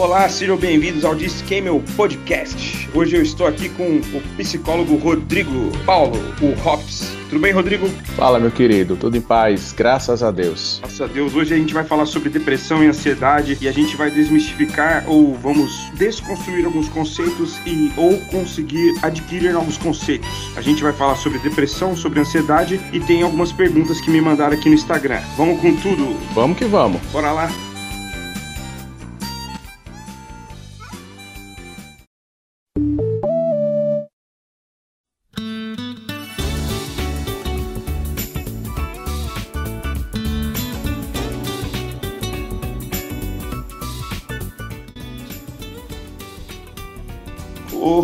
Olá, sejam bem-vindos ao Discamel Podcast. Hoje eu estou aqui com o psicólogo Rodrigo Paulo, o Hops. Tudo bem, Rodrigo? Fala, meu querido. Tudo em paz, graças a Deus. Graças a Deus. Hoje a gente vai falar sobre depressão e ansiedade e a gente vai desmistificar ou vamos desconstruir alguns conceitos e ou conseguir adquirir novos conceitos. A gente vai falar sobre depressão, sobre ansiedade e tem algumas perguntas que me mandaram aqui no Instagram. Vamos com tudo? Vamos que vamos. Bora lá.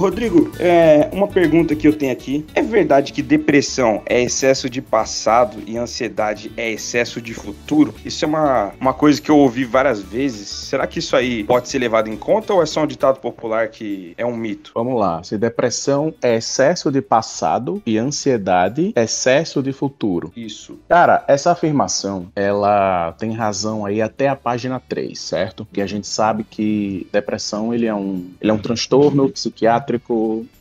Rodrigo, é, uma pergunta que eu tenho aqui. É verdade que depressão é excesso de passado e ansiedade é excesso de futuro? Isso é uma, uma coisa que eu ouvi várias vezes. Será que isso aí pode ser levado em conta ou é só um ditado popular que é um mito? Vamos lá. Se depressão é excesso de passado e ansiedade é excesso de futuro. Isso. Cara, essa afirmação, ela tem razão aí até a página 3, certo? Que a gente sabe que depressão ele é um, ele é um transtorno psiquiátrico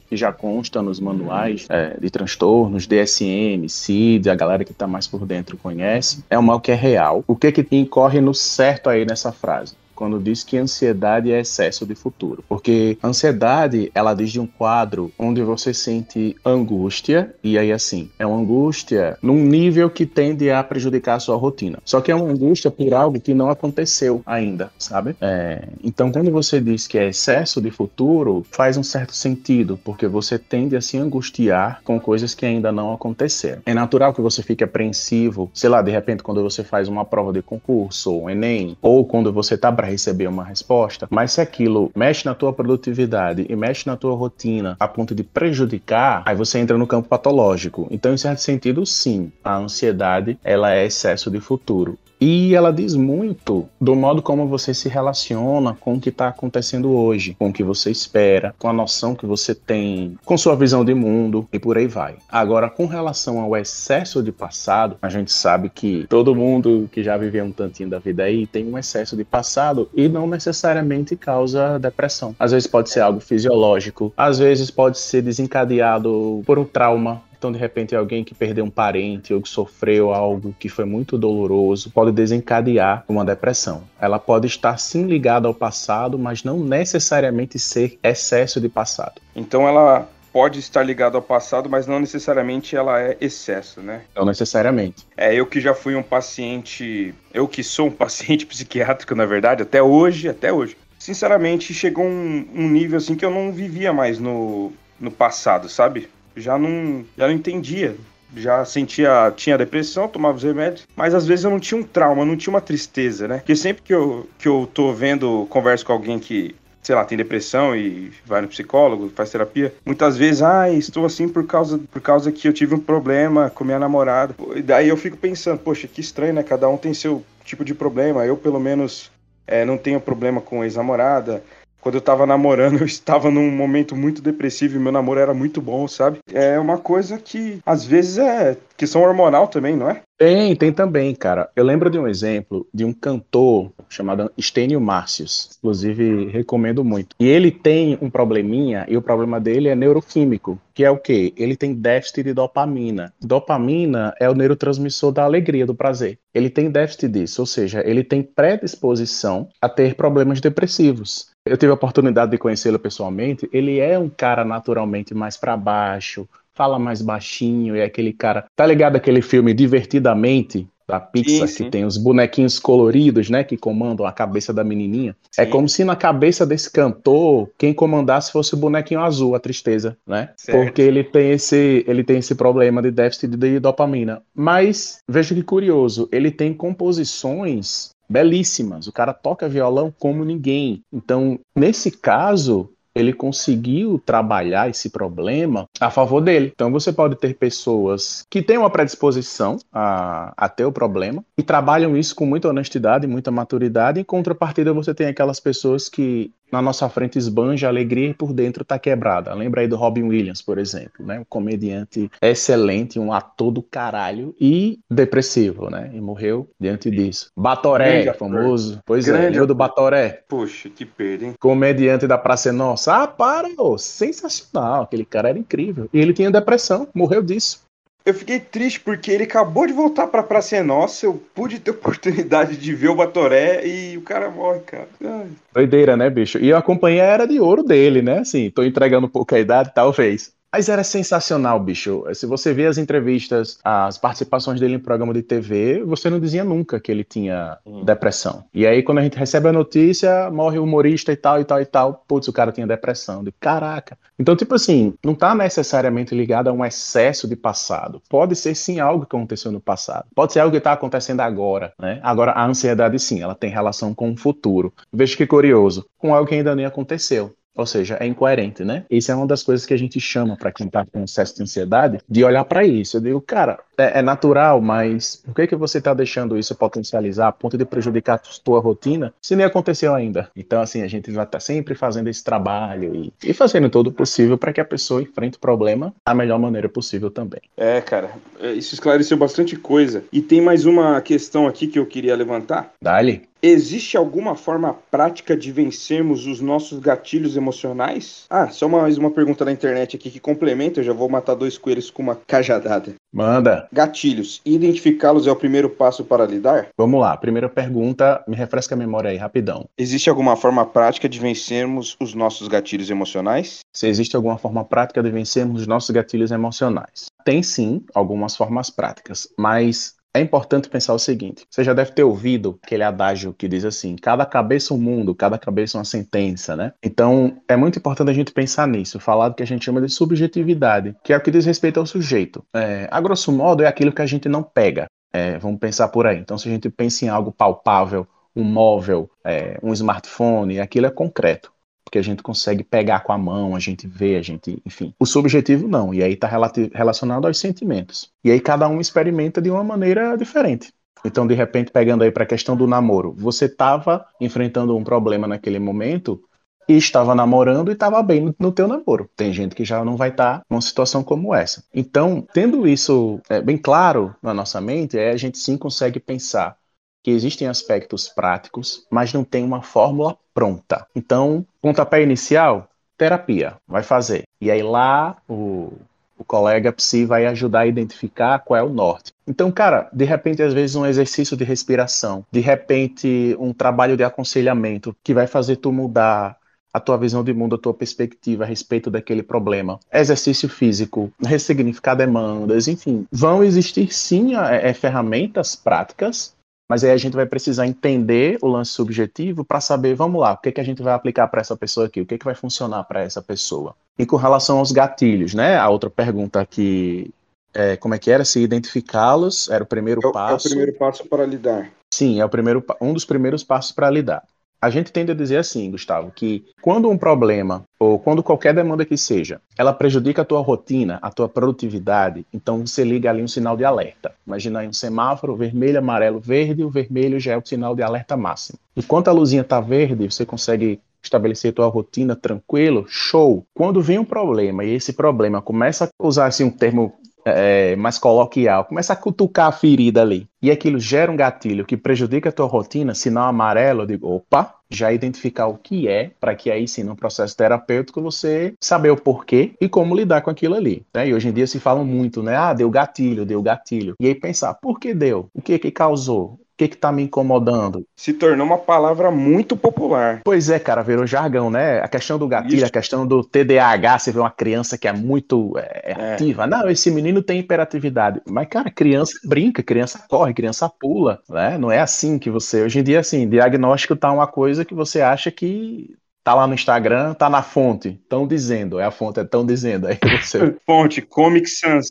que já consta nos manuais é, de transtornos, DSM, CID, a galera que está mais por dentro conhece, é um mal que é real. O que que incorre no certo aí nessa frase? Quando diz que ansiedade é excesso de futuro. Porque ansiedade, ela diz de um quadro onde você sente angústia, e aí assim, é uma angústia num nível que tende a prejudicar a sua rotina. Só que é uma angústia por algo que não aconteceu ainda, sabe? É, então, quando você diz que é excesso de futuro, faz um certo sentido, porque você tende a se angustiar com coisas que ainda não aconteceram. É natural que você fique apreensivo, sei lá, de repente, quando você faz uma prova de concurso, ou Enem, ou quando você tá para receber uma resposta, mas se aquilo mexe na tua produtividade e mexe na tua rotina a ponto de prejudicar, aí você entra no campo patológico. Então, em certo sentido, sim, a ansiedade ela é excesso de futuro. E ela diz muito do modo como você se relaciona com o que está acontecendo hoje, com o que você espera, com a noção que você tem, com sua visão de mundo e por aí vai. Agora, com relação ao excesso de passado, a gente sabe que todo mundo que já viveu um tantinho da vida aí tem um excesso de passado e não necessariamente causa depressão. Às vezes pode ser algo fisiológico, às vezes pode ser desencadeado por um trauma então, de repente, é alguém que perdeu um parente ou que sofreu algo que foi muito doloroso pode desencadear uma depressão. Ela pode estar sim ligada ao passado, mas não necessariamente ser excesso de passado. Então, ela pode estar ligada ao passado, mas não necessariamente ela é excesso, né? Não necessariamente. É, eu que já fui um paciente, eu que sou um paciente psiquiátrico, na verdade, até hoje, até hoje. Sinceramente, chegou um, um nível assim que eu não vivia mais no, no passado, sabe? Já não, já não entendia. Já sentia, tinha depressão, tomava os remédios, mas às vezes eu não tinha um trauma, não tinha uma tristeza, né? Porque sempre que eu, que eu tô vendo, converso com alguém que, sei lá, tem depressão e vai no psicólogo, faz terapia, muitas vezes, ah, estou assim por causa, por causa que eu tive um problema com minha namorada. E daí eu fico pensando, poxa, que estranho, né? Cada um tem seu tipo de problema. Eu, pelo menos, é, não tenho problema com ex-namorada quando eu tava namorando, eu estava num momento muito depressivo e meu namoro era muito bom, sabe? É uma coisa que às vezes é questão hormonal também, não é? Tem, tem também, cara. Eu lembro de um exemplo de um cantor chamado Stênio Márcios. Inclusive, recomendo muito. E ele tem um probleminha, e o problema dele é neuroquímico, que é o quê? Ele tem déficit de dopamina. Dopamina é o neurotransmissor da alegria, do prazer. Ele tem déficit disso, ou seja, ele tem predisposição a ter problemas depressivos. Eu tive a oportunidade de conhecê-lo pessoalmente. Ele é um cara naturalmente mais para baixo, fala mais baixinho, é aquele cara. Tá ligado aquele filme Divertidamente? Da Pixar, sim, sim. que tem os bonequinhos coloridos, né? Que comandam a cabeça da menininha. É sim. É como se na cabeça desse cantor, quem comandasse fosse o bonequinho azul, a tristeza, né? Certo. Porque ele tem, esse, ele tem esse problema de déficit de dopamina. Mas, veja que curioso, ele tem composições belíssimas. O cara toca violão como ninguém. Então, nesse caso, ele conseguiu trabalhar esse problema a favor dele. Então você pode ter pessoas que têm uma predisposição a, a ter o problema e trabalham isso com muita honestidade, muita maturidade. Em contrapartida, você tem aquelas pessoas que na nossa frente esbanja alegria e por dentro tá quebrada. Lembra aí do Robin Williams, por exemplo, né? Um comediante excelente, um ator do caralho e depressivo, né? E morreu diante disso. Batoré, Grande famoso. Ator. Pois é, Grande é, lembra do Batoré? Poxa, que perda, hein? Comediante da Praça Nossa. Ah, para, sensacional. Aquele cara era incrível. E ele tinha depressão, morreu disso. Eu fiquei triste porque ele acabou de voltar pra Praça é Nossa, eu pude ter oportunidade de ver o Batoré e o cara morre, cara. Ai. Doideira, né, bicho? E eu acompanhei a era de ouro dele, né? Assim, tô entregando um pouco a idade, talvez. Mas era sensacional, bicho. Se você vê as entrevistas, as participações dele em programa de TV, você não dizia nunca que ele tinha hum. depressão. E aí, quando a gente recebe a notícia, morre o humorista e tal, e tal, e tal. Putz, o cara tinha depressão. De caraca. Então, tipo assim, não tá necessariamente ligado a um excesso de passado. Pode ser sim algo que aconteceu no passado. Pode ser algo que tá acontecendo agora, né? Agora, a ansiedade sim, ela tem relação com o futuro. Veja que curioso, com algo que ainda nem aconteceu. Ou seja, é incoerente, né? Isso é uma das coisas que a gente chama para quem está com excesso de ansiedade, de olhar para isso. Eu digo, cara, é, é, natural, mas por que, que você está deixando isso potencializar a ponto de prejudicar a tua rotina se nem aconteceu ainda? Então, assim, a gente vai estar tá sempre fazendo esse trabalho e, e fazendo todo o possível para que a pessoa enfrente o problema da melhor maneira possível também. É, cara, é, isso esclareceu bastante coisa. E tem mais uma questão aqui que eu queria levantar. Dali. Existe alguma forma prática de vencermos os nossos gatilhos emocionais? Ah, só mais uma pergunta na internet aqui que complementa, eu já vou matar dois coelhos com uma cajadada. Manda. Gatilhos. Identificá-los é o primeiro passo para lidar? Vamos lá. Primeira pergunta, me refresca a memória aí, rapidão. Existe alguma forma prática de vencermos os nossos gatilhos emocionais? Se existe alguma forma prática de vencermos os nossos gatilhos emocionais. Tem sim algumas formas práticas, mas é importante pensar o seguinte: você já deve ter ouvido aquele adágio que diz assim: cada cabeça um mundo, cada cabeça uma sentença, né? Então é muito importante a gente pensar nisso, falar do que a gente chama de subjetividade, que é o que diz respeito ao sujeito. É, a grosso modo, é aquilo que a gente não pega. É, vamos pensar por aí. Então, se a gente pensa em algo palpável, um móvel, é, um smartphone, aquilo é concreto porque a gente consegue pegar com a mão, a gente vê, a gente, enfim. O subjetivo não, e aí está relacionado aos sentimentos. E aí cada um experimenta de uma maneira diferente. Então, de repente, pegando aí para a questão do namoro, você estava enfrentando um problema naquele momento e estava namorando e estava bem no, no, teu namoro. Tem gente que já não vai estar tá numa situação como essa. Então, tendo isso é, bem claro na nossa mente, é, a gente sim consegue pensar que existem aspectos práticos, mas não tem uma fórmula pronta. Então, pontapé inicial, terapia, vai fazer. E aí lá o, o colega psi vai ajudar a identificar qual é o norte. Então, cara, de repente, às vezes, um exercício de respiração, de repente, um trabalho de aconselhamento que vai fazer tu mudar a tua visão de mundo, a tua perspectiva a respeito daquele problema. Exercício físico, ressignificar demandas, enfim. Vão existir sim é, ferramentas práticas mas aí a gente vai precisar entender o lance subjetivo para saber, vamos lá, o que, que a gente vai aplicar para essa pessoa aqui, o que, que vai funcionar para essa pessoa. E com relação aos gatilhos, né? A outra pergunta aqui, é, como é que era? Se identificá-los era o primeiro é, passo. É o primeiro passo para lidar. Sim, é o primeiro, um dos primeiros passos para lidar. A gente tende a dizer assim, Gustavo, que quando um problema, ou quando qualquer demanda que seja, ela prejudica a tua rotina, a tua produtividade, então você liga ali um sinal de alerta. Imagina aí um semáforo, vermelho, amarelo, verde, o vermelho já é o sinal de alerta máximo. Enquanto a luzinha está verde, você consegue estabelecer tua rotina tranquilo, show. Quando vem um problema e esse problema começa a usar assim um termo é, mais coloquial, começa a cutucar a ferida ali, e aquilo gera um gatilho que prejudica a tua rotina, sinal amarelo, eu digo, opa, já identificar o que é, para que aí sim, no processo terapêutico, você saber o porquê e como lidar com aquilo ali. Né? E hoje em dia se fala muito, né? Ah, deu gatilho, deu gatilho. E aí pensar, por que deu? O que que causou? O que está me incomodando? Se tornou uma palavra muito popular. Pois é, cara, virou jargão, né? A questão do gatilho, Isso. a questão do TDAH, você vê uma criança que é muito é, é. ativa. Não, esse menino tem hiperatividade. Mas, cara, criança brinca, criança corre, criança pula, né? Não é assim que você... Hoje em dia, assim, diagnóstico tá uma coisa que você acha que tá lá no Instagram, tá na fonte, estão dizendo, é a fonte, estão dizendo. Aí você... fonte, Comic Sans.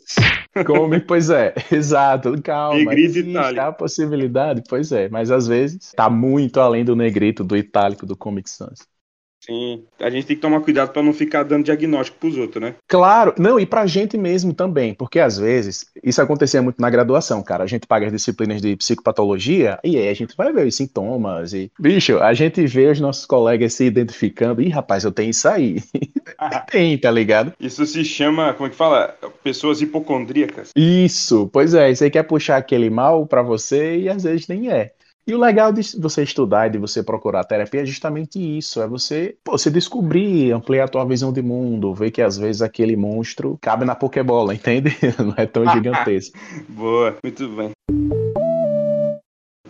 Comic, pois é, exato, calma. Negrito existe a possibilidade, pois é, mas às vezes tá muito além do negrito, do itálico, do Comic Sans. Sim, a gente tem que tomar cuidado para não ficar dando diagnóstico pros outros, né? Claro, não, e pra gente mesmo também, porque às vezes, isso acontecia muito na graduação, cara, a gente paga as disciplinas de psicopatologia e aí a gente vai ver os sintomas e, bicho, a gente vê os nossos colegas se identificando, e rapaz, eu tenho isso aí. tem, tá ligado? Isso se chama, como é que fala? Pessoas hipocondríacas. Isso, pois é, você quer puxar aquele mal pra você e às vezes nem é. E o legal de você estudar e de você procurar terapia é justamente isso, é você, pô, se descobrir, ampliar a tua visão de mundo, ver que às vezes aquele monstro cabe na pokebola, entende? Não é tão gigantesco. Boa, muito bem.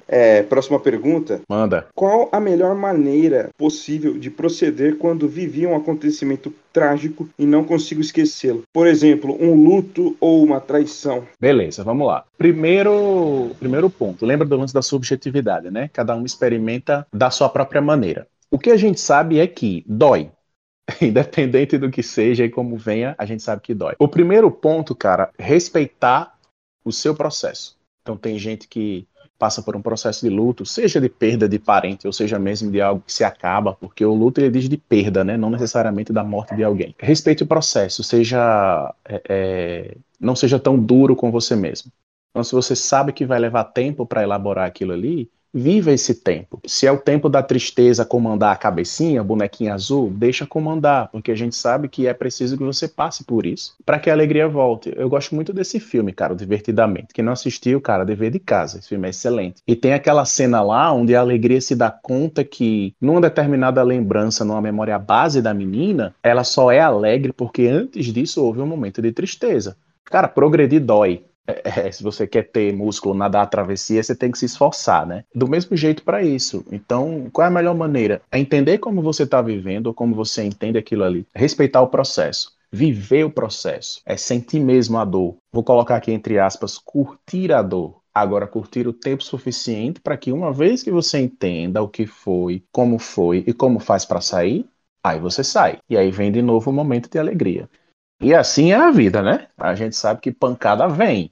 É, próxima pergunta. Manda. Qual a melhor maneira possível de proceder quando vivi um acontecimento trágico e não consigo esquecê-lo? Por exemplo, um luto ou uma traição. Beleza, vamos lá. Primeiro, primeiro ponto, lembra do lance da subjetividade, né? Cada um experimenta da sua própria maneira. O que a gente sabe é que dói. Independente do que seja e como venha, a gente sabe que dói. O primeiro ponto, cara, respeitar o seu processo. Então tem gente que passa por um processo de luto, seja de perda de parente, ou seja mesmo de algo que se acaba, porque o luto ele diz de perda, né? não necessariamente da morte de alguém. Respeite o processo, seja é, é, não seja tão duro com você mesmo. Então, se você sabe que vai levar tempo para elaborar aquilo ali, Viva esse tempo. Se é o tempo da tristeza comandar a cabecinha, bonequinha azul, deixa comandar, porque a gente sabe que é preciso que você passe por isso para que a alegria volte. Eu gosto muito desse filme, cara, Divertidamente. Quem não assistiu, cara, dever de casa. Esse filme é excelente. E tem aquela cena lá onde a alegria se dá conta que, numa determinada lembrança, numa memória base da menina, ela só é alegre porque antes disso houve um momento de tristeza. Cara, progredir dói. É, é, se você quer ter músculo, nadar a travessia, você tem que se esforçar, né? Do mesmo jeito para isso. Então, qual é a melhor maneira? É entender como você está vivendo, ou como você entende aquilo ali. Respeitar o processo. Viver o processo. É sentir mesmo a dor. Vou colocar aqui entre aspas, curtir a dor. Agora, curtir o tempo suficiente para que uma vez que você entenda o que foi, como foi e como faz para sair, aí você sai. E aí vem de novo o momento de alegria. E assim é a vida, né? A gente sabe que pancada vem.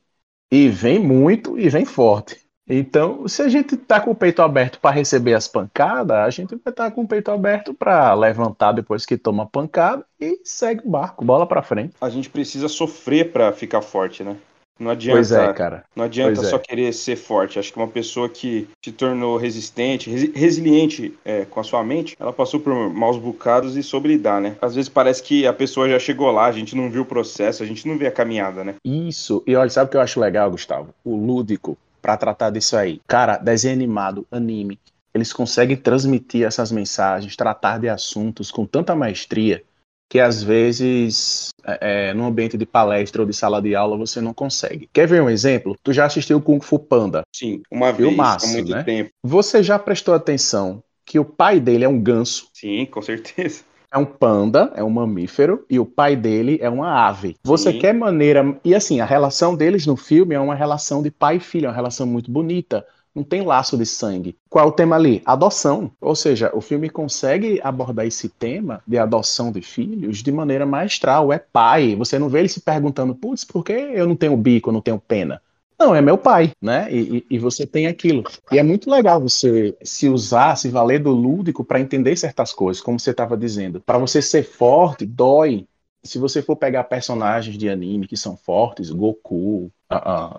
E vem muito e vem forte. Então, se a gente tá com o peito aberto para receber as pancadas, a gente vai estar tá com o peito aberto para levantar depois que toma pancada e segue o barco, bola para frente. A gente precisa sofrer para ficar forte, né? Não adianta, pois é, cara. Não adianta pois só é. querer ser forte. Acho que uma pessoa que se tornou resistente, resiliente é, com a sua mente, ela passou por maus bocados e soube lidar, né? Às vezes parece que a pessoa já chegou lá, a gente não viu o processo, a gente não vê a caminhada, né? Isso. E olha, sabe o que eu acho legal, Gustavo? O lúdico para tratar disso aí. Cara, desenho animado, anime, eles conseguem transmitir essas mensagens, tratar de assuntos com tanta maestria que às vezes é, é, no ambiente de palestra ou de sala de aula você não consegue. Quer ver um exemplo? Tu já assistiu Kung Fu Panda? Sim, uma vez, há muito né? tempo. Você já prestou atenção que o pai dele é um ganso? Sim, com certeza. É um panda, é um mamífero, e o pai dele é uma ave. Você Sim. quer maneira. E assim, a relação deles no filme é uma relação de pai e filho, é uma relação muito bonita não tem laço de sangue. Qual é o tema ali? Adoção. Ou seja, o filme consegue abordar esse tema de adoção de filhos de maneira maestral. É pai. Você não vê ele se perguntando, putz, por que eu não tenho bico, eu não tenho pena? Não, é meu pai, né? E, e, você tem aquilo. E é muito legal você se usar, se valer do lúdico para entender certas coisas, como você estava dizendo. Para você ser forte, dói. Se você for pegar personagens de anime que são fortes, Goku,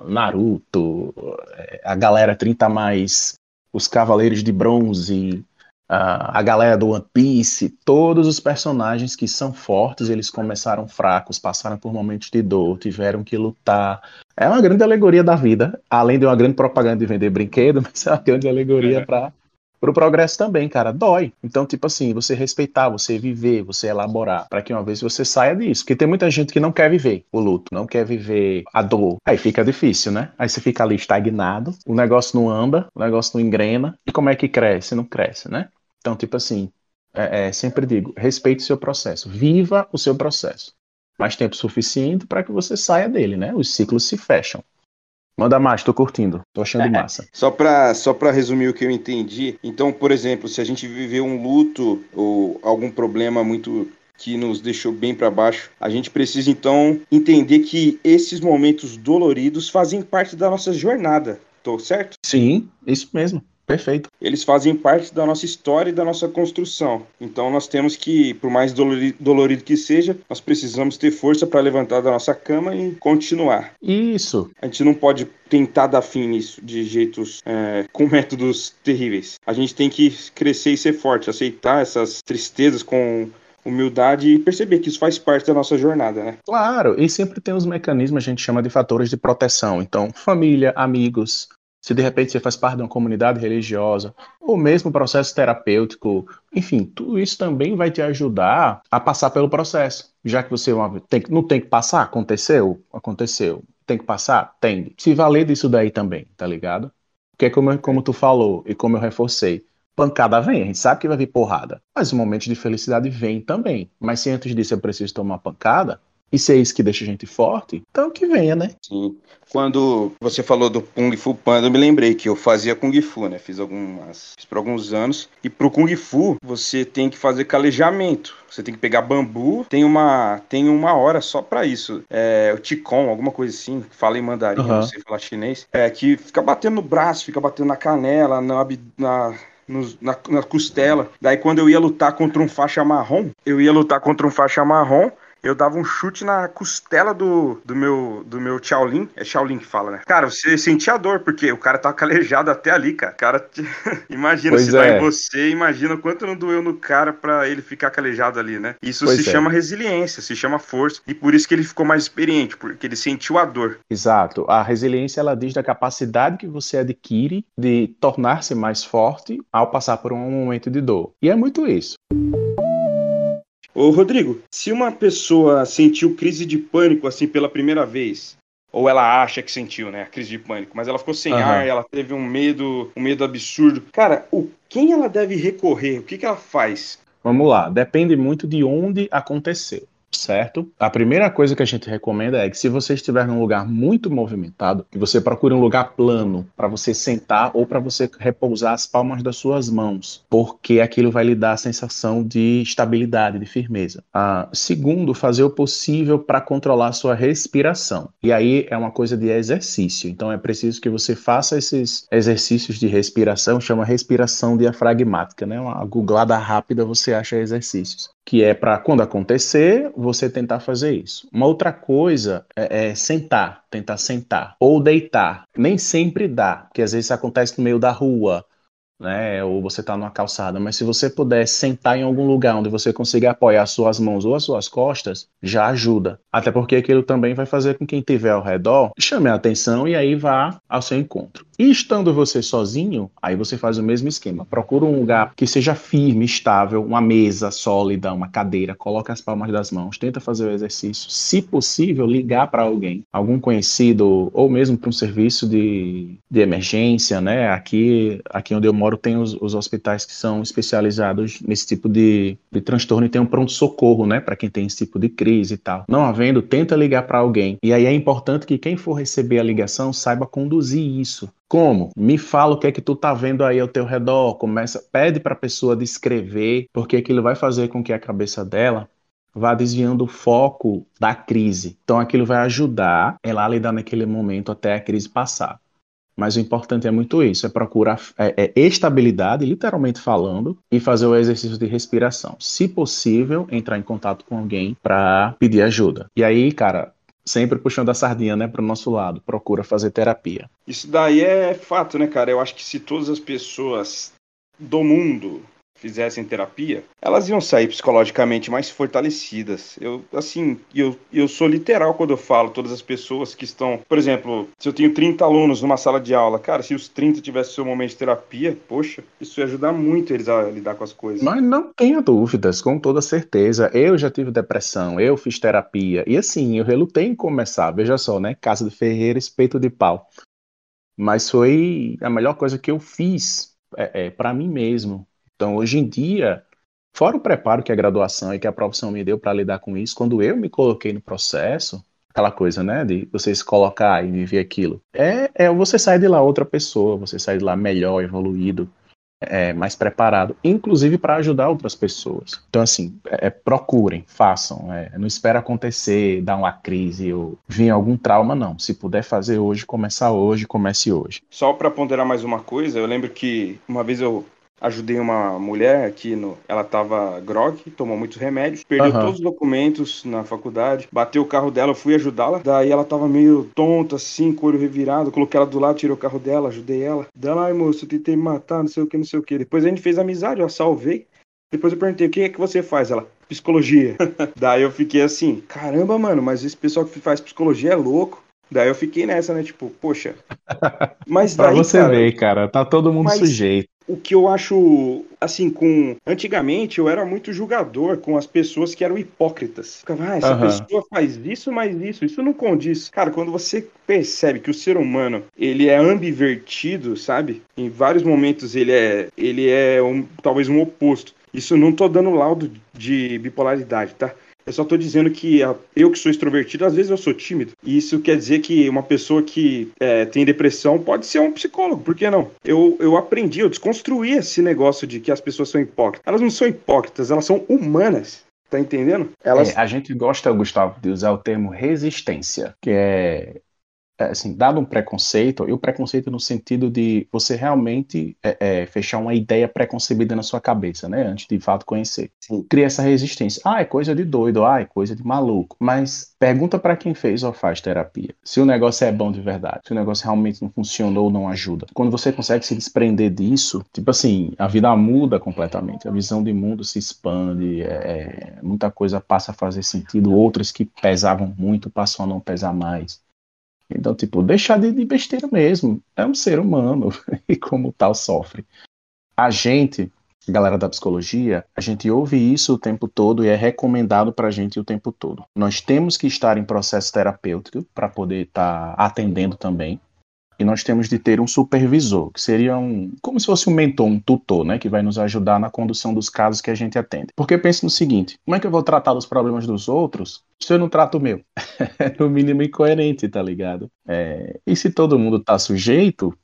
Naruto, é, a galera 30 mais, os Cavaleiros de Bronze, a galera do One Piece, todos os personagens que são fortes, eles começaram fracos, passaram por momentos de dor, tiveram que lutar. É uma grande alegoria da vida, além de uma grande propaganda de vender brinquedo, mas é uma grande alegoria é. para Pro progresso também, cara, dói. Então, tipo assim, você respeitar, você viver, você elaborar, para que uma vez você saia disso. Porque tem muita gente que não quer viver o luto, não quer viver a dor. Aí fica difícil, né? Aí você fica ali estagnado, o negócio não anda, o negócio não engrena. E como é que cresce? Não cresce, né? Então, tipo assim, é, é, sempre digo, respeite o seu processo, viva o seu processo. Mais tempo suficiente para que você saia dele, né? Os ciclos se fecham. Manda mais, tô curtindo, tô achando massa. só pra, só pra resumir o que eu entendi, então, por exemplo, se a gente viveu um luto ou algum problema muito que nos deixou bem para baixo, a gente precisa então entender que esses momentos doloridos fazem parte da nossa jornada, tô certo? Sim, isso mesmo. Perfeito. Eles fazem parte da nossa história e da nossa construção. Então nós temos que, por mais dolorido que seja, nós precisamos ter força para levantar da nossa cama e continuar. Isso. A gente não pode tentar dar fim nisso de jeitos é, com métodos terríveis. A gente tem que crescer e ser forte, aceitar essas tristezas com humildade e perceber que isso faz parte da nossa jornada, né? Claro, e sempre tem os mecanismos, a gente chama de fatores de proteção. Então, família, amigos, se de repente você faz parte de uma comunidade religiosa, ou mesmo processo terapêutico, enfim, tudo isso também vai te ajudar a passar pelo processo. Já que você tem, não tem que passar, aconteceu, aconteceu. Tem que passar? Tem. Se valer disso daí também, tá ligado? Porque como, como tu falou e como eu reforcei, pancada vem, a gente sabe que vai vir porrada. Mas o momento de felicidade vem também. Mas se antes disso eu preciso tomar pancada, e se é isso que deixa a gente forte, então que venha, né? Sim. Quando você falou do Kung Fu Panda, eu me lembrei que eu fazia Kung Fu, né? Fiz algumas. Fiz por alguns anos. E pro Kung Fu, você tem que fazer calejamento. Você tem que pegar bambu. Tem uma, tem uma hora só para isso. É o Ticon, alguma coisa assim. Fala em mandarim, uhum. não sei falar chinês. É que fica batendo no braço, fica batendo na canela, na, na no, na, na, costela. Daí quando eu ia lutar contra um faixa marrom, eu ia lutar contra um faixa marrom, eu dava um chute na costela do, do meu do meu Shaolin. É Shaolin que fala, né? Cara, você sentia a dor, porque o cara tá calejado até ali, cara. O cara. Te... imagina, pois se é. dá em você, imagina quanto não doeu no cara pra ele ficar calejado ali, né? Isso pois se é. chama resiliência, se chama força. E por isso que ele ficou mais experiente, porque ele sentiu a dor. Exato. A resiliência, ela diz da capacidade que você adquire de tornar-se mais forte ao passar por um momento de dor. E é muito isso. Ô Rodrigo, se uma pessoa sentiu crise de pânico assim pela primeira vez, ou ela acha que sentiu, né, a crise de pânico, mas ela ficou sem uhum. ar, ela teve um medo, um medo absurdo. Cara, o quem ela deve recorrer? O que, que ela faz? Vamos lá, depende muito de onde aconteceu certo? A primeira coisa que a gente recomenda é que se você estiver num lugar muito movimentado, que você procure um lugar plano para você sentar ou para você repousar as palmas das suas mãos, porque aquilo vai lhe dar a sensação de estabilidade, de firmeza. Ah, segundo, fazer o possível para controlar a sua respiração. E aí é uma coisa de exercício. Então é preciso que você faça esses exercícios de respiração, chama respiração diafragmática, né? Uma googlada rápida você acha exercícios que é para quando acontecer, você tentar fazer isso. Uma outra coisa é, é, sentar, tentar sentar ou deitar. Nem sempre dá, porque às vezes acontece no meio da rua, né? Ou você está numa calçada, mas se você puder sentar em algum lugar onde você consiga apoiar suas mãos ou as suas costas, já ajuda. Até porque aquilo também vai fazer com que quem estiver ao redor chame a atenção e aí vá ao seu encontro. E estando você sozinho, aí você faz o mesmo esquema. Procura um lugar que seja firme, estável, uma mesa sólida, uma cadeira, coloca as palmas das mãos, tenta fazer o exercício. Se possível, ligar para alguém, algum conhecido ou mesmo para um serviço de, de emergência, né? Aqui, aqui onde eu moro tem os, os hospitais que são especializados nesse tipo de, de transtorno e tem um pronto-socorro, né? Para quem tem esse tipo de crise e tal. Não havendo, tenta ligar para alguém. E aí é importante que quem for receber a ligação saiba conduzir isso. Como? Me fala o que é que tu tá vendo aí ao teu redor, começa, pede para a pessoa descrever, porque aquilo vai fazer com que a cabeça dela vá desviando o foco da crise. Então aquilo vai ajudar ela a lidar naquele momento até a crise passar. Mas o importante é muito isso, é procurar é, é estabilidade, literalmente falando, e fazer o exercício de respiração. Se possível, entrar em contato com alguém para pedir ajuda. E aí, cara, sempre puxando a sardinha, né, para o nosso lado, procura fazer terapia. Isso daí é fato, né, cara? Eu acho que se todas as pessoas do mundo fizessem terapia, elas iam sair psicologicamente mais fortalecidas. Eu, assim, eu, eu sou literal quando eu falo todas as pessoas que estão, por exemplo, se eu tenho 30 alunos numa sala de aula, cara, se os 30 tivessem seu momento de terapia, poxa, isso ia ajudar muito eles a lidar com as coisas. Mas não tenha dúvidas, com toda certeza. Eu já tive depressão, eu fiz terapia, e assim, eu relutei em começar, veja só, né, casa de ferreira, espeito de pau. Mas foi a melhor coisa que eu fiz é, é para mim mesmo então, hoje em dia, fora o preparo que a graduação e que a profissão me deu para lidar com isso, quando eu me coloquei no processo, aquela coisa, né, de você se colocar e viver aquilo, é, é você sai de lá outra pessoa, você sai de lá melhor, evoluído. é, mais preparado, inclusive para ajudar outras pessoas. Então, assim, é, procurem, façam. É, não espera acontecer, dar uma crise ou vir algum trauma, não. Se puder fazer hoje, começar hoje, comece hoje. Só para ponderar mais uma coisa, eu lembro que uma vez eu ajudei uma mulher aqui no. Ela tava grog, tomou muitos remédios, perdeu uhum. todos os documentos na faculdade, bateu o carro dela, eu fui ajudá-la. Daí ela tava meio tonta, assim, com o olho revirado. Coloquei ela do lado, tirei o carro dela, ajudei ela. Dela, ai moço, eu tentei me matar, não sei o que, não sei o que. Depois a gente fez amizade, eu a salvei. Depois eu perguntei, o que é que você faz? Ela, psicologia. Daí eu fiquei assim, caramba, mano, mas esse pessoal que faz psicologia é louco. Daí eu fiquei nessa, né? Tipo, poxa. Mas daí, pra você cara, ver, cara, tá todo mundo sujeito o que eu acho, assim, com. Antigamente eu era muito julgador com as pessoas que eram hipócritas. Ficava, ah, essa uhum. pessoa faz isso, mas isso, isso não condiz. Cara, quando você percebe que o ser humano ele é ambivertido, sabe? Em vários momentos ele é, ele é um, talvez um oposto. Isso não tô dando laudo de bipolaridade, tá? Eu só estou dizendo que eu que sou extrovertido, às vezes eu sou tímido. E isso quer dizer que uma pessoa que é, tem depressão pode ser um psicólogo, por que não? Eu, eu aprendi, eu desconstruí esse negócio de que as pessoas são hipócritas. Elas não são hipócritas, elas são humanas. Tá entendendo? Elas... É, a gente gosta, Gustavo, de usar o termo resistência, que é é, assim, dado um preconceito, e o preconceito no sentido de você realmente é, é, fechar uma ideia preconcebida na sua cabeça, né, antes de fato conhecer. Sim. Cria essa resistência. Ah, é coisa de doido, ah, é coisa de maluco. Mas pergunta para quem fez ou faz terapia, se o negócio é bom de verdade, se o negócio realmente não funcionou ou não ajuda. Quando você consegue se desprender disso, tipo assim, a vida muda completamente, a visão de mundo se expande, é, é muita coisa passa a fazer sentido, outras que pesavam muito passam a não pesar mais. Então, tipo, deixar de, de besteira mesmo. É um ser humano e, como tal, sofre. A gente, galera da psicologia, a gente ouve isso o tempo todo e é recomendado pra gente o tempo todo. Nós temos que estar em processo terapêutico para poder estar tá atendendo também e nós temos de ter um supervisor, que seria um, como se fosse um mentor, um tutor, né, que vai nos ajudar na condução dos casos que a gente atende. Porque pense no seguinte, como é que eu vou tratar dos problemas dos outros se eu não trato o meu? É no mínimo incoerente, tá ligado? É, e se todo mundo tá sujeito,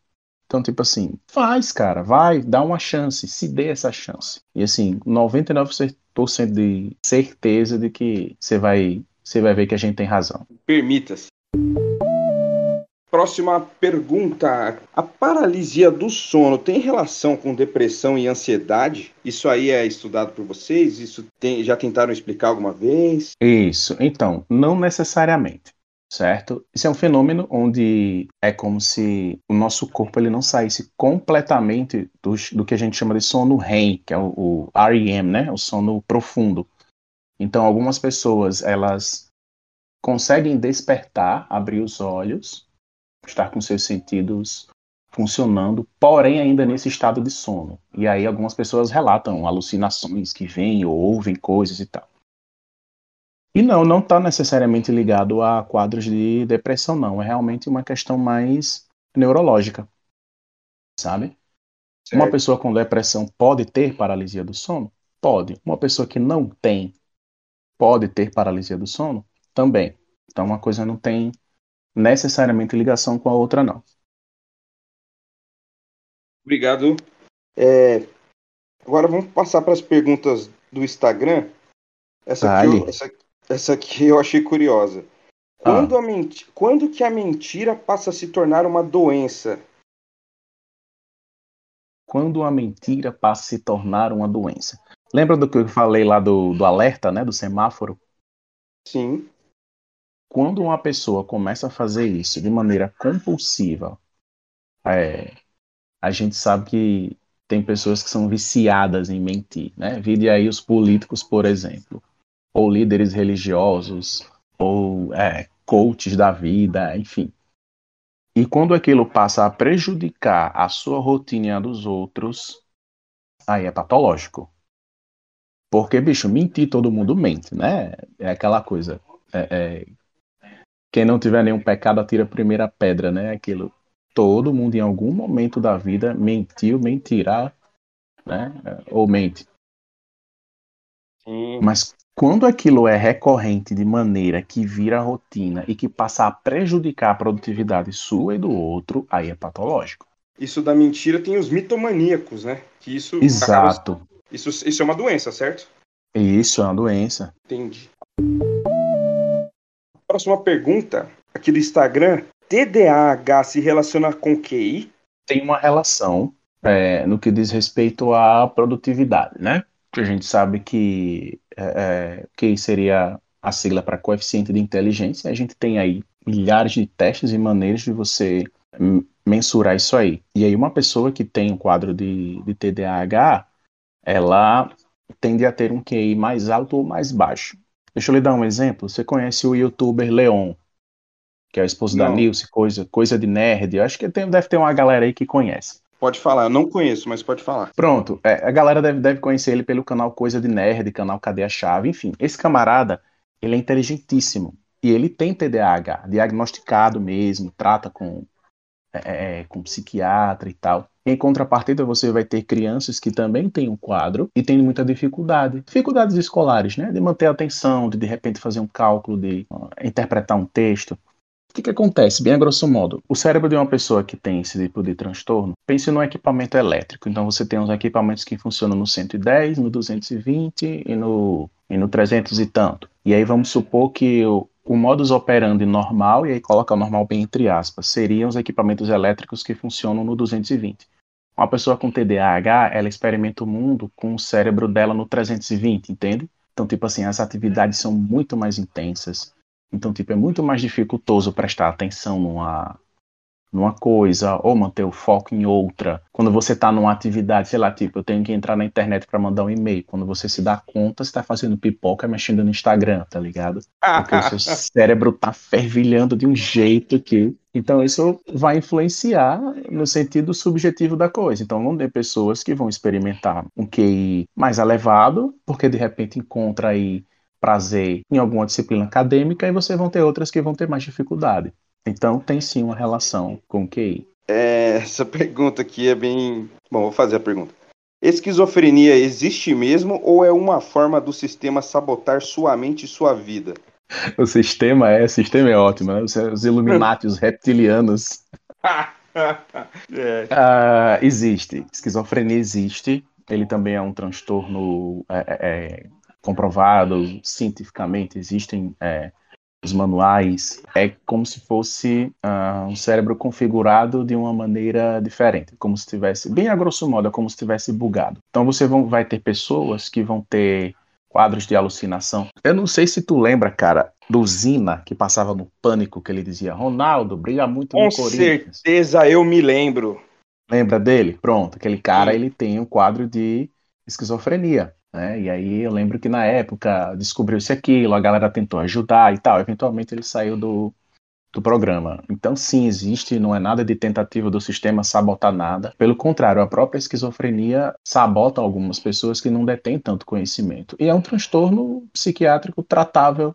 então, tipo assim, faz, cara, vai, dá uma chance, se dê essa chance. E assim, 99% de certeza de que você vai, você vai ver que a gente tem razão. Permita-se. Próxima pergunta. A paralisia do sono tem relação com depressão e ansiedade? Isso aí é estudado por vocês? Isso tem, já tentaram explicar alguma vez? Isso. Então, não necessariamente, certo? Isso é um fenômeno onde é como se o nosso corpo ele não saísse completamente do, do que a gente chama de sono REM, que é o, o REM, né? O sono profundo. Então, algumas pessoas elas conseguem despertar, abrir os olhos estar com seus sentidos funcionando, porém ainda nesse estado de sono. E aí algumas pessoas relatam alucinações que vêm ou ouvem coisas e tal. E não, não está necessariamente ligado a quadros de depressão, não. É realmente uma questão mais neurológica, sabe? Certo. Uma pessoa com depressão pode ter paralisia do sono? Pode. Uma pessoa que não tem pode ter paralisia do sono? Também. Então uma coisa não tem necessariamente ligação com a outra, não. Obrigado. É, agora vamos passar para as perguntas do Instagram. Essa aqui, eu, essa, essa aqui eu achei curiosa. Quando, ah. a menti quando que a mentira passa a se tornar uma doença? Quando a mentira passa a se tornar uma doença. Lembra do que eu falei lá do, do alerta, né? Do semáforo? Sim. Quando uma pessoa começa a fazer isso de maneira compulsiva, é, a gente sabe que tem pessoas que são viciadas em mentir, né? Vide aí os políticos, por exemplo, ou líderes religiosos, ou é, coaches da vida, enfim. E quando aquilo passa a prejudicar a sua rotina e a dos outros, aí é patológico. Porque, bicho, mentir todo mundo mente, né? É aquela coisa. É, é, quem não tiver nenhum pecado atira a primeira pedra, né? Aquilo. Todo mundo em algum momento da vida mentiu, mentirá, né? Ou mente. Sim. Mas quando aquilo é recorrente de maneira que vira rotina e que passa a prejudicar a produtividade sua e do outro, aí é patológico. isso da mentira tem os mitomaníacos, né? Que isso Exato. Acaba... Isso, isso é uma doença, certo? Isso, é uma doença. Entendi. Próxima pergunta, aqui do Instagram. TDAH se relaciona com QI? Tem uma relação é, no que diz respeito à produtividade, né? A gente sabe que é, é QI seria a sigla para coeficiente de inteligência. A gente tem aí milhares de testes e maneiras de você mensurar isso aí. E aí uma pessoa que tem um quadro de, de TDAH, ela tende a ter um QI mais alto ou mais baixo. Deixa eu lhe dar um exemplo. Você conhece o youtuber Leon, que é o esposo não. da Nilce, coisa, coisa de nerd. Eu acho que tem, deve ter uma galera aí que conhece. Pode falar, eu não conheço, mas pode falar. Pronto, é, a galera deve, deve conhecer ele pelo canal Coisa de Nerd, canal Cadê a Chave, enfim. Esse camarada, ele é inteligentíssimo. E ele tem TDAH, diagnosticado mesmo, trata com é, é, com psiquiatra e tal. Em contrapartida, você vai ter crianças que também têm um quadro e têm muita dificuldade. Dificuldades escolares, né? De manter a atenção, de de repente fazer um cálculo, de uh, interpretar um texto. O que, que acontece? Bem a grosso modo, o cérebro de uma pessoa que tem esse tipo de transtorno, pense no equipamento elétrico. Então você tem uns equipamentos que funcionam no 110, no 220 e no, e no 300 e tanto. E aí vamos supor que o, o modus operandi normal, e aí coloca normal bem entre aspas, seriam os equipamentos elétricos que funcionam no 220. Uma pessoa com TDAH, ela experimenta o mundo com o cérebro dela no 320, entende? Então, tipo assim, as atividades são muito mais intensas. Então, tipo, é muito mais dificultoso prestar atenção numa, numa coisa ou manter o foco em outra. Quando você está numa atividade, sei lá, tipo, eu tenho que entrar na internet para mandar um e-mail. Quando você se dá conta, você está fazendo pipoca mexendo no Instagram, tá ligado? Porque o seu cérebro tá fervilhando de um jeito que. Então, isso vai influenciar no sentido subjetivo da coisa. Então, vão ter pessoas que vão experimentar um QI mais elevado, porque de repente encontra aí prazer em alguma disciplina acadêmica, e você vão ter outras que vão ter mais dificuldade. Então tem sim uma relação com o QI. É, essa pergunta aqui é bem. Bom, vou fazer a pergunta. Esquizofrenia existe mesmo ou é uma forma do sistema sabotar sua mente e sua vida? O sistema é, o sistema é ótimo, né? Os Illuminati, os reptilianos. é. ah, existe, esquizofrenia existe. Ele também é um transtorno é, é, é comprovado cientificamente. Existem é, os manuais, é como se fosse uh, um cérebro configurado de uma maneira diferente, como se tivesse, bem a grosso modo, é como se tivesse bugado. Então você vão, vai ter pessoas que vão ter quadros de alucinação. Eu não sei se tu lembra, cara, do Zina, que passava no pânico, que ele dizia, Ronaldo, briga muito Com no Corinthians. Com certeza, eu me lembro. Lembra dele? Pronto, aquele cara, ele tem um quadro de esquizofrenia. Né? E aí eu lembro que na época descobriu-se aquilo, a galera tentou ajudar e tal. Eventualmente ele saiu do, do programa. Então, sim, existe, não é nada de tentativa do sistema sabotar nada. Pelo contrário, a própria esquizofrenia sabota algumas pessoas que não detêm tanto conhecimento. E é um transtorno psiquiátrico tratável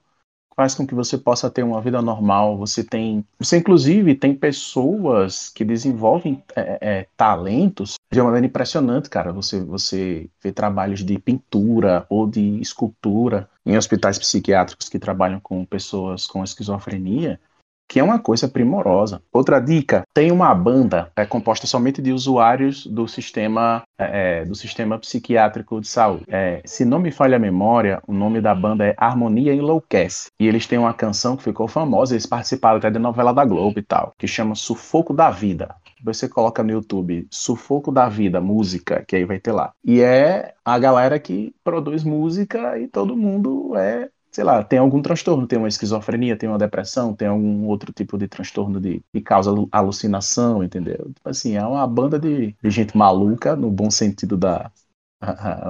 faz com que você possa ter uma vida normal. Você tem, você inclusive tem pessoas que desenvolvem é, é, talentos de uma maneira impressionante, cara. Você você vê trabalhos de pintura ou de escultura em hospitais psiquiátricos que trabalham com pessoas com esquizofrenia que é uma coisa primorosa. Outra dica: tem uma banda é composta somente de usuários do sistema é, é, do sistema psiquiátrico de saúde. É, se não me falha a memória, o nome da banda é Harmonia Enlouquece. E eles têm uma canção que ficou famosa, eles participaram até de novela da Globo e tal, que chama Sufoco da Vida. Você coloca no YouTube Sufoco da Vida, música, que aí vai ter lá. E é a galera que produz música e todo mundo é sei lá, tem algum transtorno, tem uma esquizofrenia, tem uma depressão, tem algum outro tipo de transtorno de, que causa alucinação, entendeu? Tipo assim, é uma banda de, de gente maluca, no bom sentido da,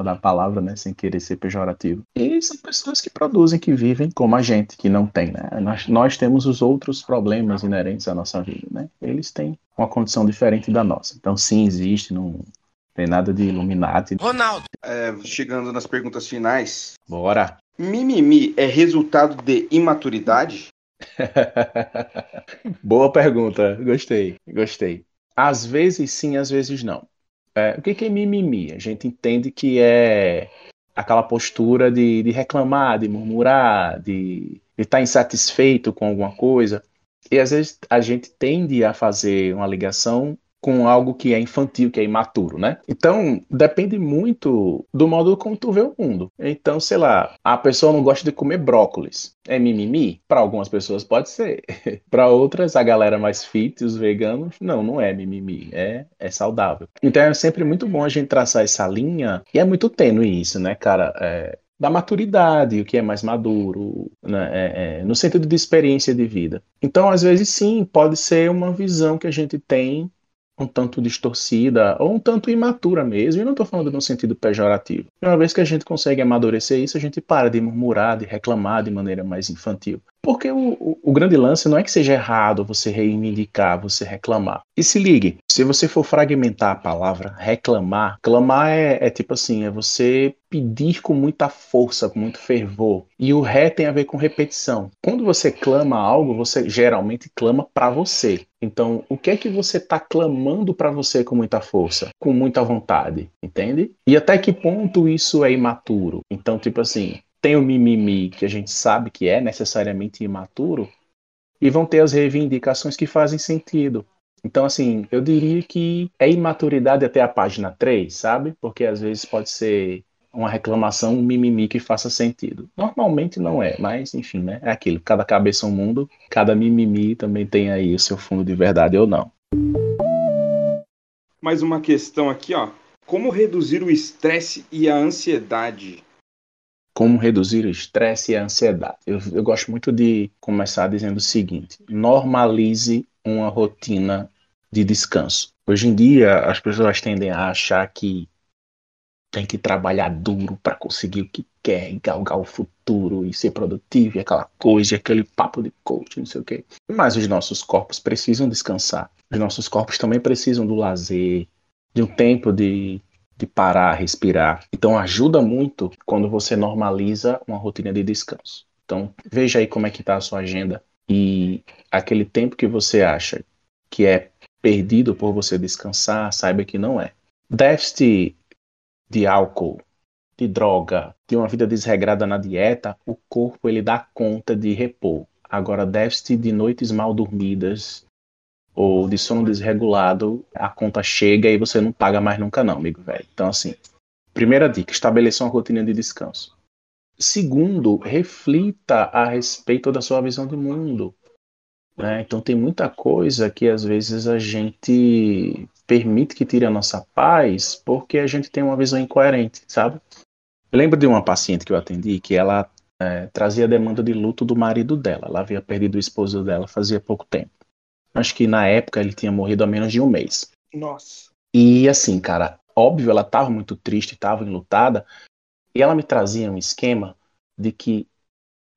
da palavra, né, sem querer ser pejorativo. E são pessoas que produzem, que vivem como a gente, que não tem, né? Nós, nós temos os outros problemas inerentes à nossa vida, né? Eles têm uma condição diferente da nossa. Então, sim, existe, não tem nada de Illuminati. Ronaldo! É, chegando nas perguntas finais. Bora! Mimimi é resultado de imaturidade? Boa pergunta, gostei, gostei. Às vezes sim, às vezes não. É, o que é mimimi? A gente entende que é aquela postura de, de reclamar, de murmurar, de estar tá insatisfeito com alguma coisa. E às vezes a gente tende a fazer uma ligação com algo que é infantil, que é imaturo, né? Então, depende muito do modo como tu vê o mundo. Então, sei lá, a pessoa não gosta de comer brócolis. É mimimi? Para algumas pessoas pode ser. Para outras, a galera mais fit, os veganos, não, não é mimimi, é, é saudável. Então é sempre muito bom a gente traçar essa linha, e é muito tênue isso, né, cara? É, da maturidade, o que é mais maduro, né? é, é, no sentido de experiência de vida. Então, às vezes, sim, pode ser uma visão que a gente tem um tanto distorcida ou um tanto imatura mesmo, e não estou falando no sentido pejorativo. Uma vez que a gente consegue amadurecer isso, a gente para de murmurar, de reclamar de maneira mais infantil. Porque o, o, o, grande lance não é que seja errado você reivindicar, você reclamar. E se ligue, se você for fragmentar a palavra reclamar, clamar é, é tipo assim, é você pedir com muita força, com muito fervor. E o ré tem a ver com repetição. Quando você clama algo, você geralmente clama para você. Então, o que é que você está clamando para você com muita força, com muita vontade, entende? E até que ponto isso é imaturo? Então, tipo assim, tem o mimimi, que a gente sabe que é necessariamente imaturo, e vão ter as reivindicações que fazem sentido. Então, assim, eu diria que é imaturidade até a página 3, sabe? Porque às vezes pode ser uma reclamação, um mimimi que faça sentido. Normalmente não é, mas enfim, né? É aquilo. Cada cabeça é um mundo, cada mimimi também tem aí o seu fundo de verdade ou não. Mais uma questão aqui, ó. Como reduzir o estresse e a ansiedade? Como reduzir o estresse e a ansiedade. Eu, eu gosto muito de começar dizendo o seguinte: normalize uma rotina de descanso. Hoje em dia, as pessoas tendem a achar que tem que trabalhar duro para conseguir o que quer, e galgar o futuro e ser produtivo, e aquela coisa, e aquele papo de coach, não sei o quê. Mas os nossos corpos precisam descansar. Os nossos corpos também precisam do lazer, de um tempo de de parar, respirar. Então ajuda muito quando você normaliza uma rotina de descanso. Então veja aí como é que está a sua agenda e aquele tempo que você acha que é perdido por você descansar, saiba que não é. Déficit de álcool, de droga, de uma vida desregrada na dieta, o corpo ele dá conta de repor. Agora déficit de noites mal dormidas, ou de sono desregulado, a conta chega e você não paga mais nunca não, amigo velho. Então, assim, primeira dica, estabeleça uma rotina de descanso. Segundo, reflita a respeito da sua visão de mundo. Né? Então, tem muita coisa que às vezes a gente permite que tire a nossa paz porque a gente tem uma visão incoerente, sabe? Eu lembro de uma paciente que eu atendi que ela é, trazia demanda de luto do marido dela. Ela havia perdido o esposo dela fazia pouco tempo. Acho que na época ele tinha morrido há menos de um mês. Nossa. E assim, cara, óbvio, ela estava muito triste, estava enlutada, e ela me trazia um esquema de que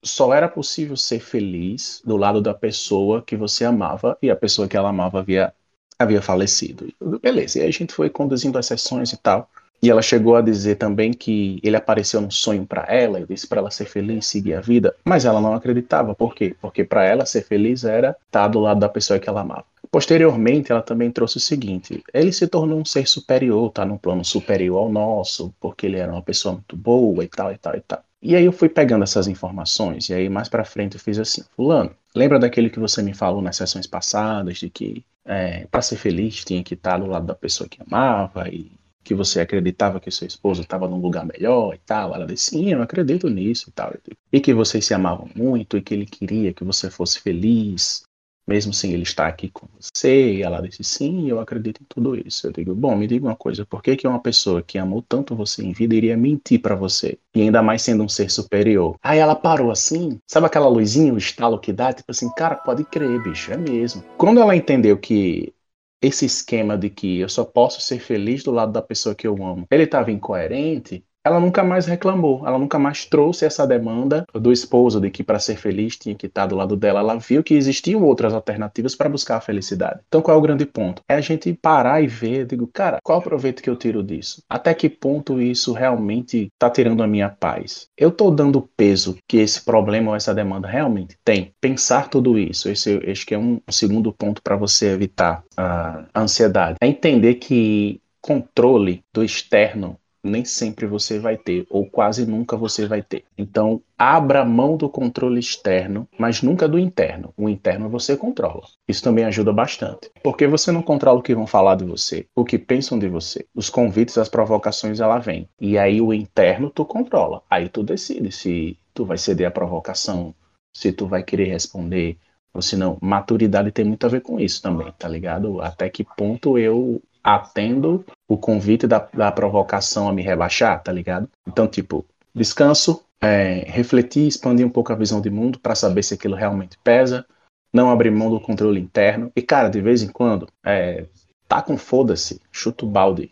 só era possível ser feliz do lado da pessoa que você amava e a pessoa que ela amava havia, havia falecido. Beleza, e aí a gente foi conduzindo as sessões e tal. E ela chegou a dizer também que ele apareceu num sonho para ela, e disse para ela ser feliz, seguir a vida, mas ela não acreditava. Por quê? Porque para ela ser feliz era estar do lado da pessoa que ela amava. Posteriormente, ela também trouxe o seguinte: ele se tornou um ser superior, tá num plano superior ao nosso, porque ele era uma pessoa muito boa e tal e tal e tal. E aí eu fui pegando essas informações e aí mais para frente eu fiz assim, fulano, lembra daquele que você me falou nas sessões passadas de que é, para ser feliz tinha que estar do lado da pessoa que amava e que você acreditava que seu esposo estava num lugar melhor e tal. Ela disse, sim, eu acredito nisso e tal. E que vocês se amavam muito e que ele queria que você fosse feliz, mesmo sem ele estar aqui com você. E ela disse, sim, eu acredito em tudo isso. Eu digo, bom, me diga uma coisa, por que, que uma pessoa que amou tanto você em vida iria mentir para você? E ainda mais sendo um ser superior. Aí ela parou assim, sabe aquela luzinha, o estalo que dá? Tipo assim, cara, pode crer, bicho, é mesmo. Quando ela entendeu que esse esquema de que eu só posso ser feliz do lado da pessoa que eu amo, ele estava incoerente, ela nunca mais reclamou, ela nunca mais trouxe essa demanda do esposo de que para ser feliz tinha que estar do lado dela. Ela viu que existiam outras alternativas para buscar a felicidade. Então qual é o grande ponto? É a gente parar e ver, digo, cara, qual o proveito que eu tiro disso? Até que ponto isso realmente está tirando a minha paz? Eu estou dando peso que esse problema ou essa demanda realmente tem. Pensar tudo isso, esse acho que é um segundo ponto para você evitar a ansiedade. É entender que controle do externo nem sempre você vai ter, ou quase nunca você vai ter. Então, abra mão do controle externo, mas nunca do interno. O interno você controla. Isso também ajuda bastante. Porque você não controla o que vão falar de você, o que pensam de você. Os convites, as provocações, ela vem. E aí o interno tu controla. Aí tu decide se tu vai ceder à provocação, se tu vai querer responder, ou se não. Maturidade tem muito a ver com isso também, tá ligado? Até que ponto eu atendo o convite da, da provocação a me rebaixar, tá ligado? Então, tipo, descanso, é, refletir, expandir um pouco a visão de mundo para saber se aquilo realmente pesa, não abrir mão do controle interno. E, cara, de vez em quando, é, tá com foda-se, chuta o balde.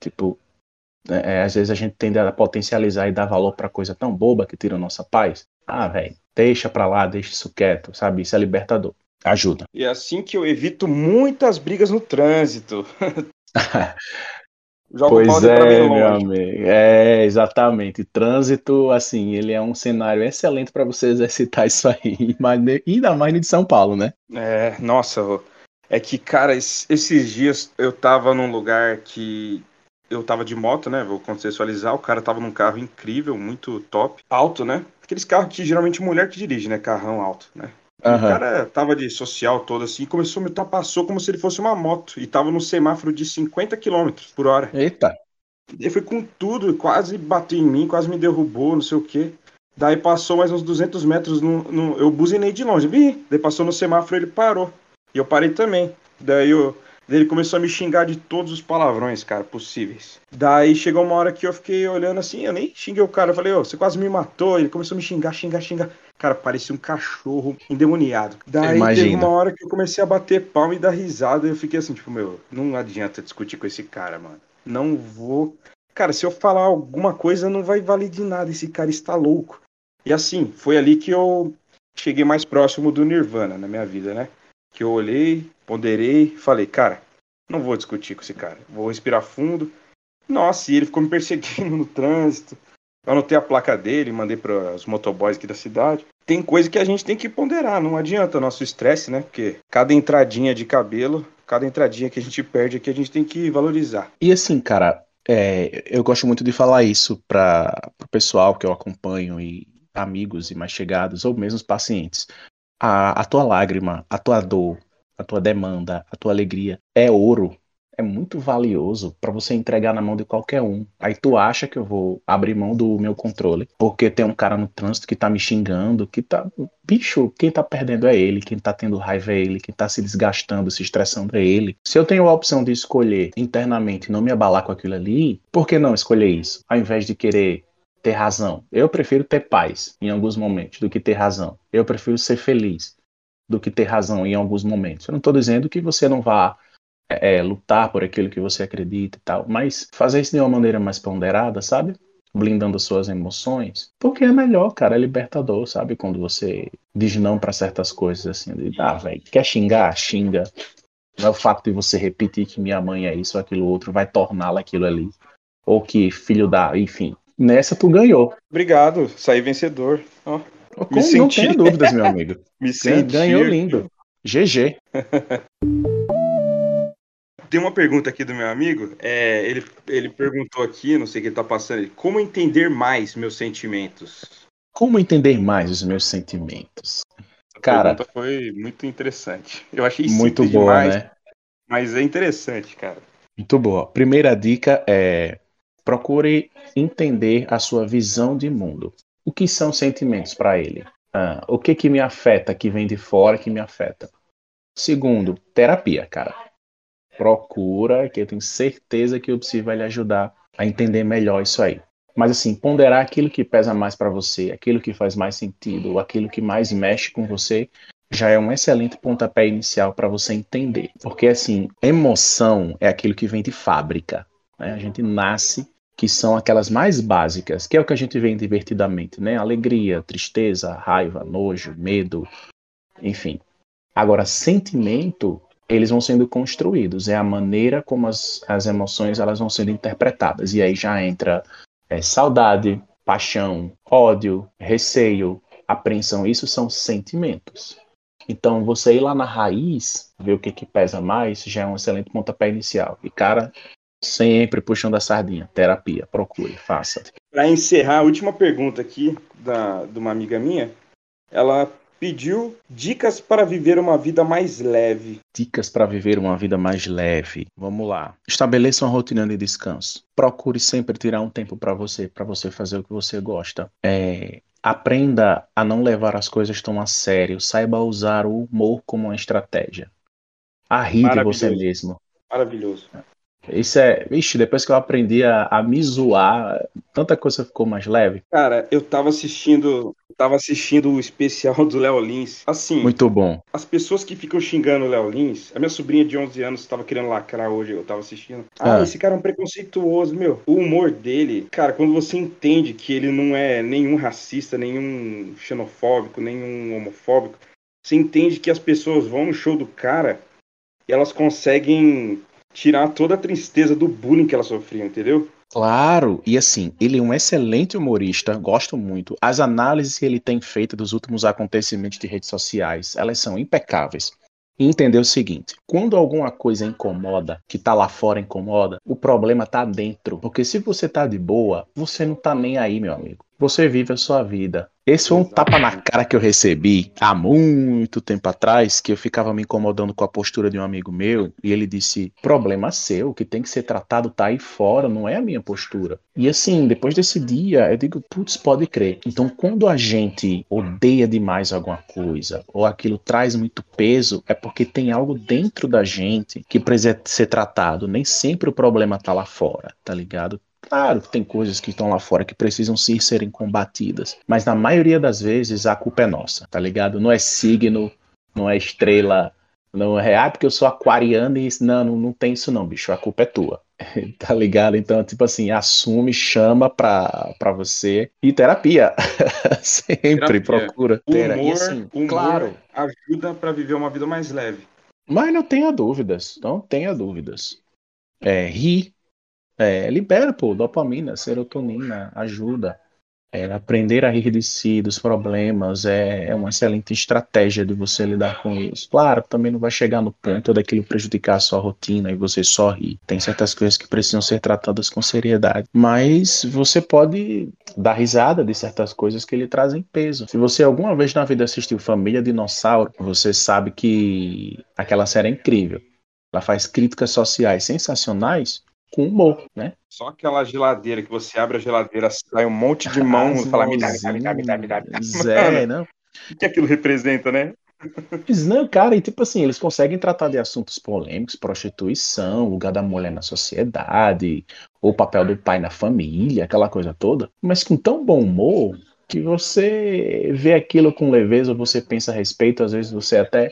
Tipo, é, é, às vezes a gente tende a potencializar e dar valor para coisa tão boba que tira a nossa paz. Ah, velho, deixa pra lá, deixa isso quieto, sabe? Isso é libertador. Ajuda. E é assim que eu evito muitas brigas no trânsito. pois é, meu amigo. É, exatamente. Trânsito, assim, ele é um cenário excelente para você exercitar isso aí. Ainda mais de São Paulo, né? É, nossa, é que, cara, esses dias eu tava num lugar que eu tava de moto, né? Vou contextualizar. O cara tava num carro incrível, muito top, alto, né? Aqueles carros que geralmente mulher que dirige, né? Carrão alto, né? Uhum. O cara tava de social todo assim, começou a me ultrapassou como se ele fosse uma moto e tava no semáforo de 50 km por hora. Eita. Ele foi com tudo, quase bateu em mim, quase me derrubou, não sei o quê. Daí passou mais uns 200 metros, no, no eu buzinei de longe, vi. Daí passou no semáforo, ele parou. E eu parei também. Daí eu, ele começou a me xingar de todos os palavrões, cara, possíveis. Daí chegou uma hora que eu fiquei olhando assim, eu nem xinguei o cara. Eu falei, ô, oh, você quase me matou. Ele começou a me xingar, xingar, xingar. Cara, parecia um cachorro endemoniado. Daí Imagina. teve uma hora que eu comecei a bater palma e dar risada. E eu fiquei assim, tipo, meu, não adianta discutir com esse cara, mano. Não vou. Cara, se eu falar alguma coisa, não vai valer de nada. Esse cara está louco. E assim, foi ali que eu cheguei mais próximo do Nirvana na minha vida, né? Que eu olhei, ponderei, falei, cara, não vou discutir com esse cara. Vou respirar fundo. Nossa, e ele ficou me perseguindo no trânsito. Anotei a placa dele, mandei para os motoboys aqui da cidade. Tem coisa que a gente tem que ponderar, não adianta nosso estresse, né? Porque cada entradinha de cabelo, cada entradinha que a gente perde aqui, a gente tem que valorizar. E assim, cara, é, eu gosto muito de falar isso para o pessoal que eu acompanho e amigos e mais chegados, ou mesmo os pacientes. A, a tua lágrima, a tua dor, a tua demanda, a tua alegria é ouro é muito valioso para você entregar na mão de qualquer um. Aí tu acha que eu vou abrir mão do meu controle porque tem um cara no trânsito que tá me xingando, que tá. Bicho, quem tá perdendo é ele, quem tá tendo raiva é ele, quem tá se desgastando, se estressando é ele. Se eu tenho a opção de escolher internamente não me abalar com aquilo ali, por que não escolher isso? Ao invés de querer ter razão. Eu prefiro ter paz em alguns momentos do que ter razão. Eu prefiro ser feliz do que ter razão em alguns momentos. Eu não estou dizendo que você não vá é, é, lutar por aquilo que você acredita e tal, mas fazer isso de uma maneira mais ponderada, sabe? Blindando suas emoções, porque é melhor, cara, é libertador, sabe? Quando você diz não para certas coisas assim, de, ah, velho, quer xingar? Xinga. Não é o fato de você repetir que minha mãe é isso ou aquilo outro, vai torná-la aquilo ali. Ou que filho da. Enfim. Nessa tu ganhou. Obrigado, saí vencedor. Oh, me senti... Não tenha dúvidas, meu amigo. me senti... Ganhou lindo. GG. Tem uma pergunta aqui do meu amigo. É, ele, ele perguntou aqui, não sei o que ele tá passando, como entender mais meus sentimentos? Como entender mais os meus sentimentos? A cara, pergunta foi muito interessante. Eu achei muito boa, demais, né? Mas é interessante, cara. Muito boa. Primeira dica é procure entender a sua visão de mundo. O que são sentimentos para ele? Ah, o que que me afeta, que vem de fora, que me afeta? Segundo, terapia, cara procura, que eu tenho certeza que o Psi vai lhe ajudar a entender melhor isso aí. Mas assim, ponderar aquilo que pesa mais para você, aquilo que faz mais sentido, aquilo que mais mexe com você, já é um excelente pontapé inicial para você entender. Porque assim, emoção é aquilo que vem de fábrica. Né? A gente nasce que são aquelas mais básicas, que é o que a gente vê divertidamente, né? Alegria, tristeza, raiva, nojo, medo, enfim. Agora, sentimento eles vão sendo construídos, é a maneira como as, as emoções elas vão sendo interpretadas. E aí já entra é, saudade, paixão, ódio, receio, apreensão, isso são sentimentos. Então, você ir lá na raiz, ver o que, que pesa mais, já é um excelente pontapé inicial. E, cara, Sempre puxando a sardinha. Terapia, procure, faça. Para encerrar, a última pergunta aqui da, de uma amiga minha. Ela pediu dicas para viver uma vida mais leve. Dicas para viver uma vida mais leve. Vamos lá. Estabeleça uma rotina de descanso. Procure sempre tirar um tempo para você, para você fazer o que você gosta. É, aprenda a não levar as coisas tão a sério. Saiba usar o humor como uma estratégia. A rir de você mesmo. Maravilhoso. Isso é. Vixe, depois que eu aprendi a, a me zoar, tanta coisa ficou mais leve. Cara, eu tava assistindo. Tava assistindo o especial do Léo Lins. Assim. Muito bom. As pessoas que ficam xingando o Léo Lins. A minha sobrinha de 11 anos tava querendo lacrar hoje, eu tava assistindo. Ah, ah, esse cara é um preconceituoso, meu. O humor dele, cara, quando você entende que ele não é nenhum racista, nenhum xenofóbico, nenhum homofóbico, você entende que as pessoas vão no show do cara e elas conseguem tirar toda a tristeza do bullying que ela sofria, entendeu? Claro, e assim, ele é um excelente humorista, gosto muito. As análises que ele tem feito dos últimos acontecimentos de redes sociais, elas são impecáveis. E entender o seguinte: quando alguma coisa incomoda, que tá lá fora incomoda, o problema tá dentro. Porque se você tá de boa, você não tá nem aí, meu amigo. Você vive a sua vida. Esse foi um tapa na cara que eu recebi há muito tempo atrás, que eu ficava me incomodando com a postura de um amigo meu, e ele disse: problema seu, o que tem que ser tratado tá aí fora, não é a minha postura. E assim, depois desse dia, eu digo: putz, pode crer. Então, quando a gente odeia demais alguma coisa, ou aquilo traz muito peso, é porque tem algo dentro da gente que precisa ser tratado. Nem sempre o problema tá lá fora, tá ligado? Claro que tem coisas que estão lá fora que precisam sim serem combatidas, mas na maioria das vezes a culpa é nossa, tá ligado? Não é signo, não é estrela, não é, ah, porque eu sou aquariano e não, não, não tem isso não, bicho, a culpa é tua. tá ligado? Então, tipo assim, assume, chama pra, pra você. E terapia. Sempre terapia. procura. O humor, assim, humor claro. ajuda para viver uma vida mais leve. Mas não tenha dúvidas, não tenha dúvidas. É, rir, é, libera, pô, dopamina, serotonina, ajuda. É, aprender a rir de si, dos problemas, é, é uma excelente estratégia de você lidar com isso. Claro, também não vai chegar no ponto daquilo prejudicar a sua rotina e você só rir. Tem certas coisas que precisam ser tratadas com seriedade. Mas você pode dar risada de certas coisas que lhe trazem peso. Se você alguma vez na vida assistiu Família Dinossauro, você sabe que aquela série é incrível. Ela faz críticas sociais sensacionais com humor, né? Só aquela geladeira que você abre a geladeira, sai um monte de mão e fala, me dá, me dá, me dá, me dá, me dá. Zé, não. O que aquilo representa, né? Não, cara, e tipo assim, eles conseguem tratar de assuntos polêmicos, prostituição, lugar da mulher na sociedade, o papel do pai na família, aquela coisa toda, mas com tão bom humor que você vê aquilo com leveza, você pensa a respeito, às vezes você até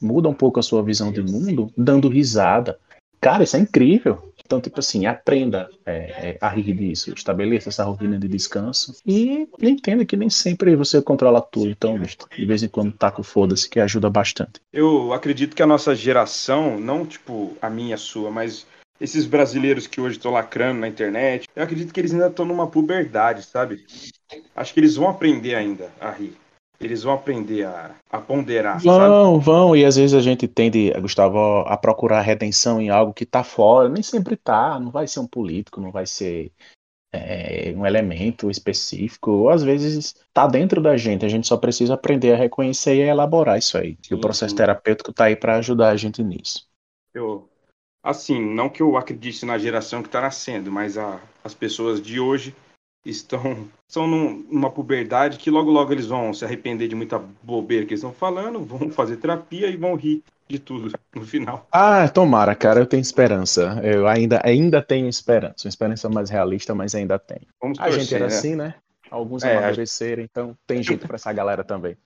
muda um pouco a sua visão de mundo, dando risada. Cara, isso é incrível. Então, tipo assim, aprenda é, é, a rir disso, estabeleça essa rotina de descanso e entenda que nem sempre você controla tudo. Então, de vez em quando taca o foda-se, que ajuda bastante. Eu acredito que a nossa geração, não tipo a minha, a sua, mas esses brasileiros que hoje estão lacrando na internet, eu acredito que eles ainda estão numa puberdade, sabe? Acho que eles vão aprender ainda a rir. Eles vão aprender a, a ponderar. Vão, sabe? vão. E às vezes a gente tende, Gustavo, a procurar redenção em algo que está fora. Nem sempre tá. Não vai ser um político, não vai ser é, um elemento específico. Ou às vezes está dentro da gente. A gente só precisa aprender a reconhecer e a elaborar isso aí. E o processo terapêutico está aí para ajudar a gente nisso. Eu, assim, não que eu acredite na geração que está nascendo, mas a, as pessoas de hoje estão são numa puberdade que logo logo eles vão se arrepender de muita bobeira que eles estão falando, vão fazer terapia e vão rir de tudo no final. Ah, tomara, cara, eu tenho esperança. Eu ainda, ainda tenho esperança. Uma esperança mais realista, mas ainda tenho. Vamos a torcer, gente era né? assim, né? Alguns é, amadureceram, então tem jeito para essa galera também.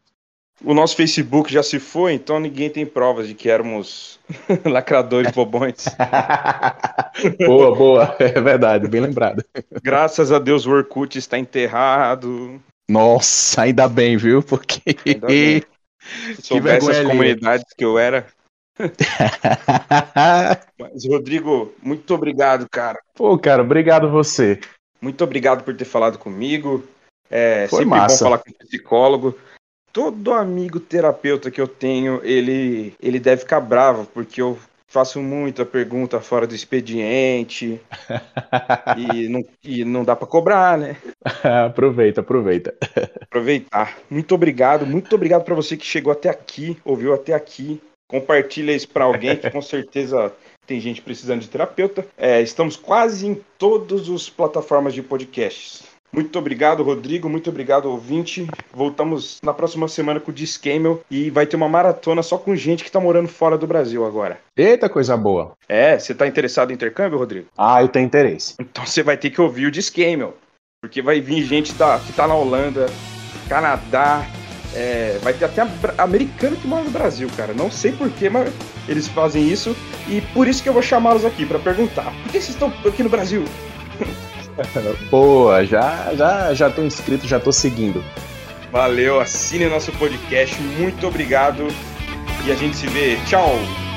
O nosso Facebook já se foi, então ninguém tem provas de que éramos lacradores bobões. boa, boa, é verdade, bem lembrado. Graças a Deus o Orkut está enterrado. Nossa, ainda bem, viu? Porque. Ainda bem. Se soubesse as comunidades que eu era. Mas, Rodrigo, muito obrigado, cara. Pô, cara, obrigado você. Muito obrigado por ter falado comigo. É Foi sempre massa. bom falar com um psicólogo todo amigo terapeuta que eu tenho, ele, ele deve ficar bravo, porque eu faço muita pergunta fora do expediente. e, não, e não dá para cobrar, né? aproveita, aproveita. Aproveitar. Muito obrigado, muito obrigado para você que chegou até aqui, ouviu até aqui. Compartilha isso para alguém que com certeza tem gente precisando de terapeuta. É, estamos quase em todas as plataformas de podcasts. Muito obrigado, Rodrigo. Muito obrigado, ouvinte. Voltamos na próxima semana com o Discamel e vai ter uma maratona só com gente que tá morando fora do Brasil agora. Eita, coisa boa. É, você tá interessado em intercâmbio, Rodrigo? Ah, eu tenho interesse. Então você vai ter que ouvir o Discamel, porque vai vir gente da, que tá na Holanda, Canadá, é, vai ter até americano que mora no Brasil, cara. Não sei porquê, mas eles fazem isso. E por isso que eu vou chamá-los aqui para perguntar: por que vocês estão aqui no Brasil? Boa, já já já tô inscrito, já tô seguindo. Valeu, assine nosso podcast. Muito obrigado. E a gente se vê. Tchau!